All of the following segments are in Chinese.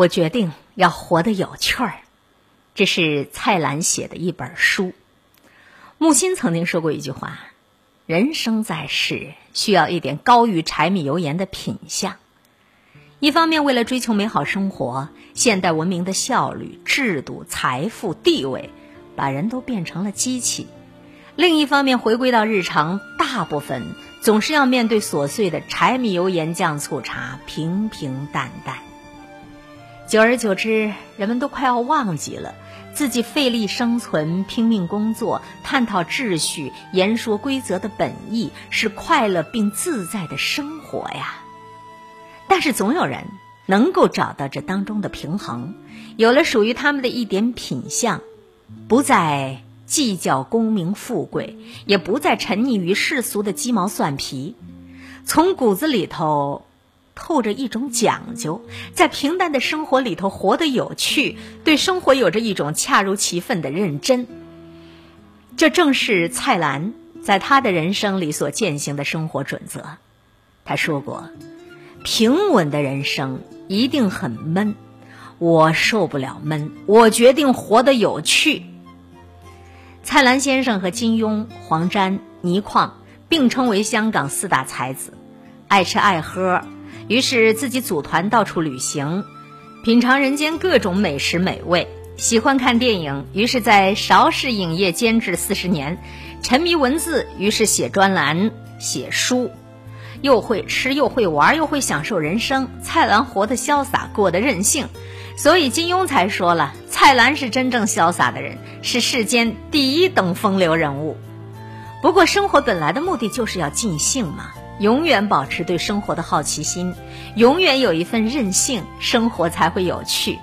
我决定要活得有趣儿。这是蔡澜写的一本书。木心曾经说过一句话：“人生在世，需要一点高于柴米油盐的品相。一方面，为了追求美好生活，现代文明的效率、制度、财富、地位，把人都变成了机器；另一方面，回归到日常，大部分总是要面对琐碎的柴米油盐酱醋茶，平平淡淡。久而久之，人们都快要忘记了。”自己费力生存、拼命工作、探讨秩序、言说规则的本意是快乐并自在的生活呀。但是总有人能够找到这当中的平衡，有了属于他们的一点品相，不再计较功名富贵，也不再沉溺于世俗的鸡毛蒜皮，从骨子里头。透着一种讲究，在平淡的生活里头活得有趣，对生活有着一种恰如其分的认真。这正是蔡澜在他的人生里所践行的生活准则。他说过：“平稳的人生一定很闷，我受不了闷，我决定活得有趣。”蔡澜先生和金庸、黄沾、倪匡并称为香港四大才子，爱吃爱喝。于是自己组团到处旅行，品尝人间各种美食美味。喜欢看电影，于是在邵氏影业监制四十年。沉迷文字，于是写专栏、写书。又会吃，又会玩，又会享受人生。蔡澜活得潇洒，过得任性，所以金庸才说了：“蔡澜是真正潇洒的人，是世间第一等风流人物。”不过，生活本来的目的就是要尽兴嘛。永远保持对生活的好奇心，永远有一份任性，生活才会有趣。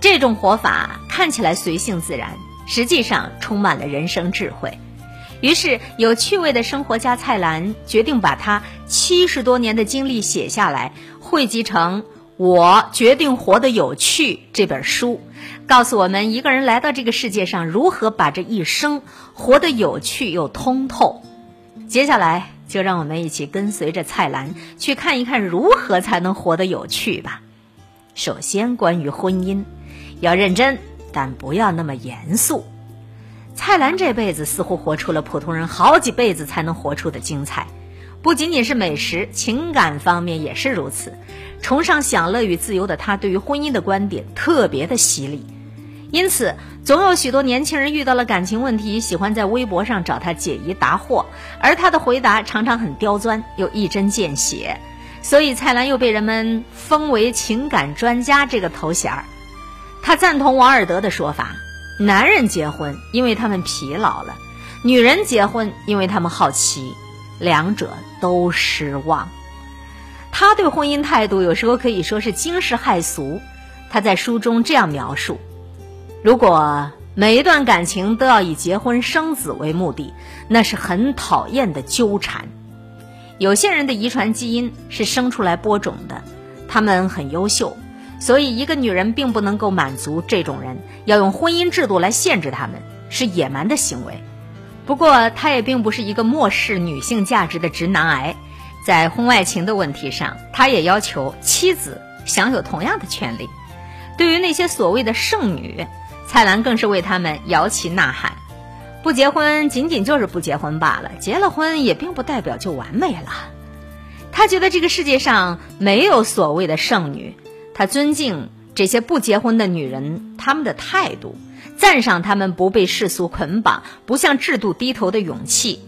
这种活法看起来随性自然，实际上充满了人生智慧。于是，有趣味的生活家蔡澜决定把他七十多年的经历写下来，汇集成《我决定活得有趣》这本书，告诉我们一个人来到这个世界上，如何把这一生活得有趣又通透。接下来。就让我们一起跟随着蔡澜去看一看如何才能活得有趣吧。首先，关于婚姻，要认真，但不要那么严肃。蔡澜这辈子似乎活出了普通人好几辈子才能活出的精彩，不仅仅是美食，情感方面也是如此。崇尚享乐与自由的他，对于婚姻的观点特别的犀利。因此，总有许多年轻人遇到了感情问题，喜欢在微博上找他解疑答惑，而他的回答常常很刁钻又一针见血，所以蔡澜又被人们封为情感专家这个头衔儿。他赞同王尔德的说法：男人结婚，因为他们疲劳了；女人结婚，因为他们好奇，两者都失望。他对婚姻态度有时候可以说是惊世骇俗。他在书中这样描述。如果每一段感情都要以结婚生子为目的，那是很讨厌的纠缠。有些人的遗传基因是生出来播种的，他们很优秀，所以一个女人并不能够满足这种人，要用婚姻制度来限制他们，是野蛮的行为。不过，他也并不是一个漠视女性价值的直男癌，在婚外情的问题上，他也要求妻子享有同样的权利。对于那些所谓的剩女，蔡澜更是为他们摇旗呐喊，不结婚仅仅就是不结婚罢了，结了婚也并不代表就完美了。他觉得这个世界上没有所谓的剩女，他尊敬这些不结婚的女人他们的态度，赞赏他们不被世俗捆绑、不向制度低头的勇气。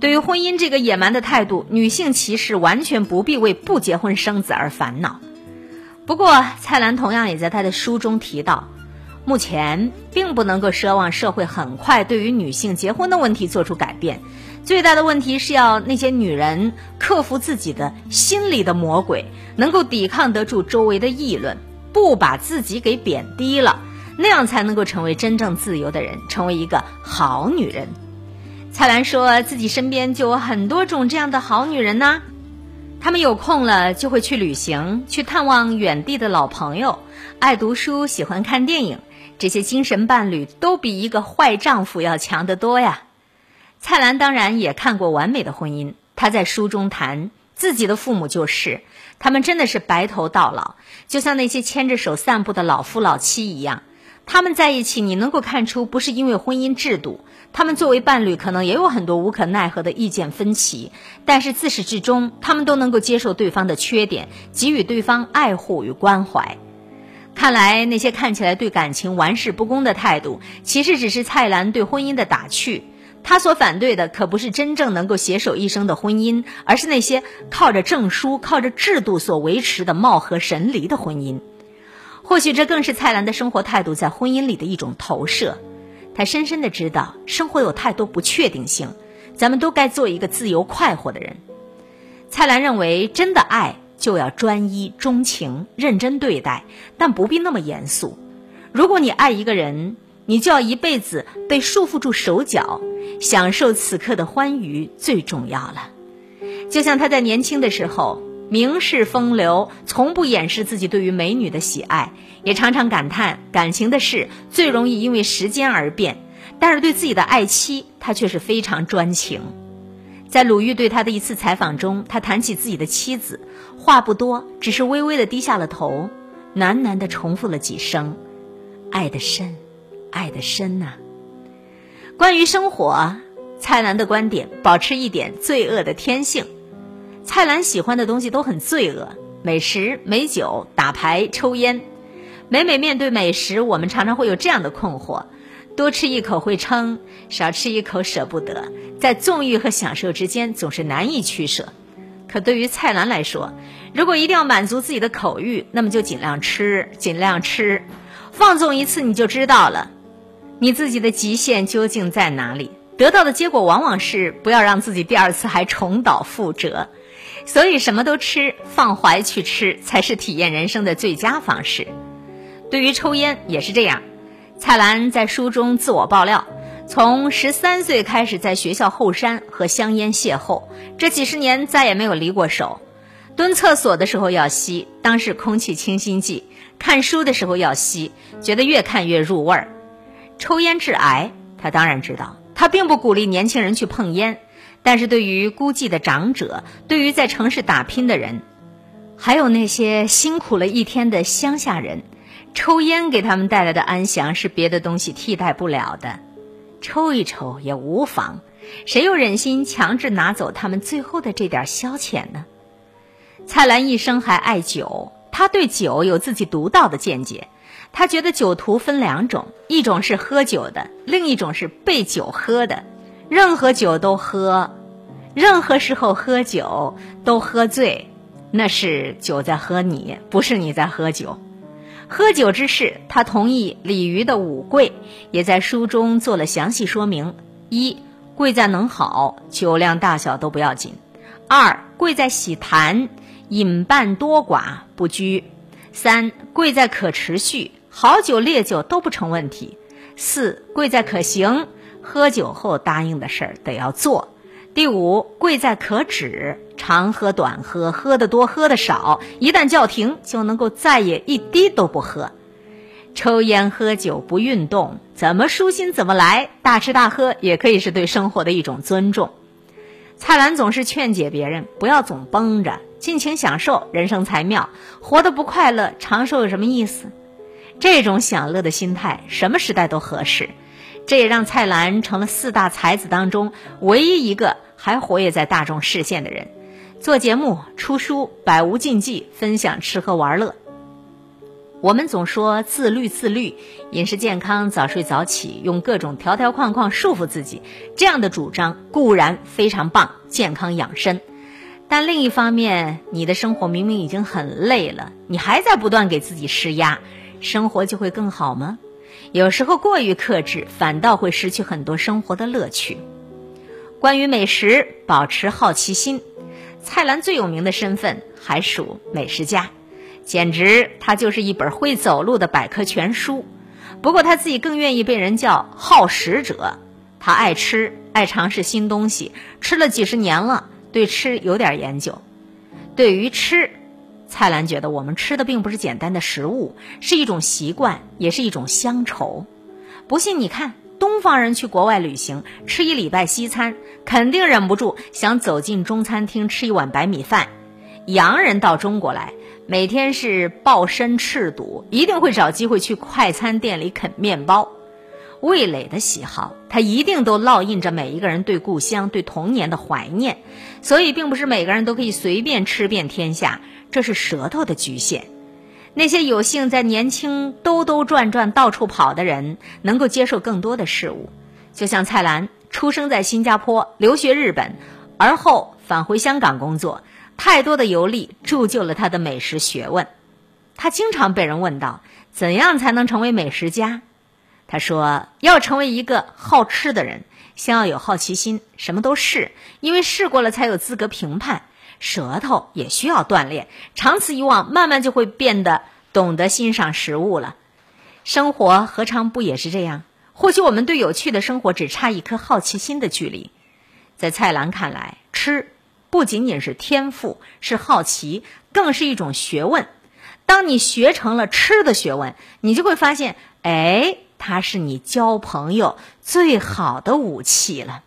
对于婚姻这个野蛮的态度，女性歧视完全不必为不结婚生子而烦恼。不过，蔡澜同样也在他的书中提到。目前并不能够奢望社会很快对于女性结婚的问题做出改变，最大的问题是要那些女人克服自己的心里的魔鬼，能够抵抗得住周围的议论，不把自己给贬低了，那样才能够成为真正自由的人，成为一个好女人。蔡澜说自己身边就有很多种这样的好女人呢，她们有空了就会去旅行，去探望远地的老朋友，爱读书，喜欢看电影。这些精神伴侣都比一个坏丈夫要强得多呀。蔡澜当然也看过完美的婚姻，他在书中谈自己的父母就是，他们真的是白头到老，就像那些牵着手散步的老夫老妻一样。他们在一起，你能够看出不是因为婚姻制度，他们作为伴侣可能也有很多无可奈何的意见分歧，但是自始至终，他们都能够接受对方的缺点，给予对方爱护与关怀。看来那些看起来对感情玩世不恭的态度，其实只是蔡澜对婚姻的打趣。他所反对的可不是真正能够携手一生的婚姻，而是那些靠着证书、靠着制度所维持的貌合神离的婚姻。或许这更是蔡澜的生活态度在婚姻里的一种投射。他深深的知道，生活有太多不确定性，咱们都该做一个自由快活的人。蔡澜认为，真的爱就要专一、钟情、认真对待，但不必那么严肃。如果你爱一个人，你就要一辈子被束缚住手脚，享受此刻的欢愉最重要了。就像他在年轻的时候。名士风流，从不掩饰自己对于美女的喜爱，也常常感叹感情的事最容易因为时间而变。但是对自己的爱妻，他却是非常专情。在鲁豫对他的一次采访中，他谈起自己的妻子，话不多，只是微微的低下了头，喃喃的重复了几声：“爱得深，爱得深呐。”关于生活，蔡澜的观点保持一点罪恶的天性。蔡澜喜欢的东西都很罪恶，美食、美酒、打牌、抽烟。每每面对美食，我们常常会有这样的困惑：多吃一口会撑，少吃一口舍不得。在纵欲和享受之间，总是难以取舍。可对于蔡澜来说，如果一定要满足自己的口欲，那么就尽量吃，尽量吃。放纵一次，你就知道了，你自己的极限究竟在哪里。得到的结果往往是不要让自己第二次还重蹈覆辙。所以什么都吃，放怀去吃，才是体验人生的最佳方式。对于抽烟也是这样。蔡澜在书中自我爆料，从十三岁开始在学校后山和香烟邂逅，这几十年再也没有离过手。蹲厕所的时候要吸，当是空气清新剂；看书的时候要吸，觉得越看越入味儿。抽烟致癌，他当然知道，他并不鼓励年轻人去碰烟。但是对于孤寂的长者，对于在城市打拼的人，还有那些辛苦了一天的乡下人，抽烟给他们带来的安详是别的东西替代不了的。抽一抽也无妨，谁又忍心强制拿走他们最后的这点消遣呢？蔡澜一生还爱酒，他对酒有自己独到的见解。他觉得酒徒分两种，一种是喝酒的，另一种是被酒喝的。任何酒都喝，任何时候喝酒都喝醉，那是酒在喝你，不是你在喝酒。喝酒之事，他同意李渔的五贵，也在书中做了详细说明：一，贵在能好，酒量大小都不要紧；二，贵在喜谈，饮半多寡不拘；三，贵在可持续，好酒烈酒都不成问题；四，贵在可行。喝酒后答应的事儿得要做。第五，贵在可止，长喝短喝，喝得多喝得少，一旦叫停，就能够再也一滴都不喝。抽烟喝酒不运动，怎么舒心怎么来。大吃大喝也可以是对生活的一种尊重。蔡澜总是劝解别人不要总绷着，尽情享受，人生才妙。活得不快乐，长寿有什么意思？这种享乐的心态，什么时代都合适。这也让蔡澜成了四大才子当中唯一一个还活跃在大众视线的人，做节目、出书，百无禁忌，分享吃喝玩乐。我们总说自律自律，饮食健康，早睡早起，用各种条条框框束缚自己，这样的主张固然非常棒，健康养生。但另一方面，你的生活明明已经很累了，你还在不断给自己施压，生活就会更好吗？有时候过于克制，反倒会失去很多生活的乐趣。关于美食，保持好奇心。蔡澜最有名的身份还属美食家，简直他就是一本会走路的百科全书。不过他自己更愿意被人叫好食者。他爱吃，爱尝试新东西，吃了几十年了，对吃有点研究。对于吃。蔡澜觉得，我们吃的并不是简单的食物，是一种习惯，也是一种乡愁。不信你看，东方人去国外旅行，吃一礼拜西餐，肯定忍不住想走进中餐厅吃一碗白米饭；洋人到中国来，每天是抱身赤赌，一定会找机会去快餐店里啃面包。味蕾的喜好，它一定都烙印着每一个人对故乡、对童年的怀念。所以，并不是每个人都可以随便吃遍天下，这是舌头的局限。那些有幸在年轻兜兜转转到处跑的人，能够接受更多的事物。就像蔡澜，出生在新加坡，留学日本，而后返回香港工作。太多的游历铸就了他的美食学问。他经常被人问到：怎样才能成为美食家？他说：“要成为一个好吃的人，先要有好奇心，什么都试，因为试过了才有资格评判。舌头也需要锻炼，长此以往，慢慢就会变得懂得欣赏食物了。生活何尝不也是这样？或许我们对有趣的生活只差一颗好奇心的距离。在蔡澜看来，吃不仅仅是天赋，是好奇，更是一种学问。当你学成了吃的学问，你就会发现，哎。”它是你交朋友最好的武器了。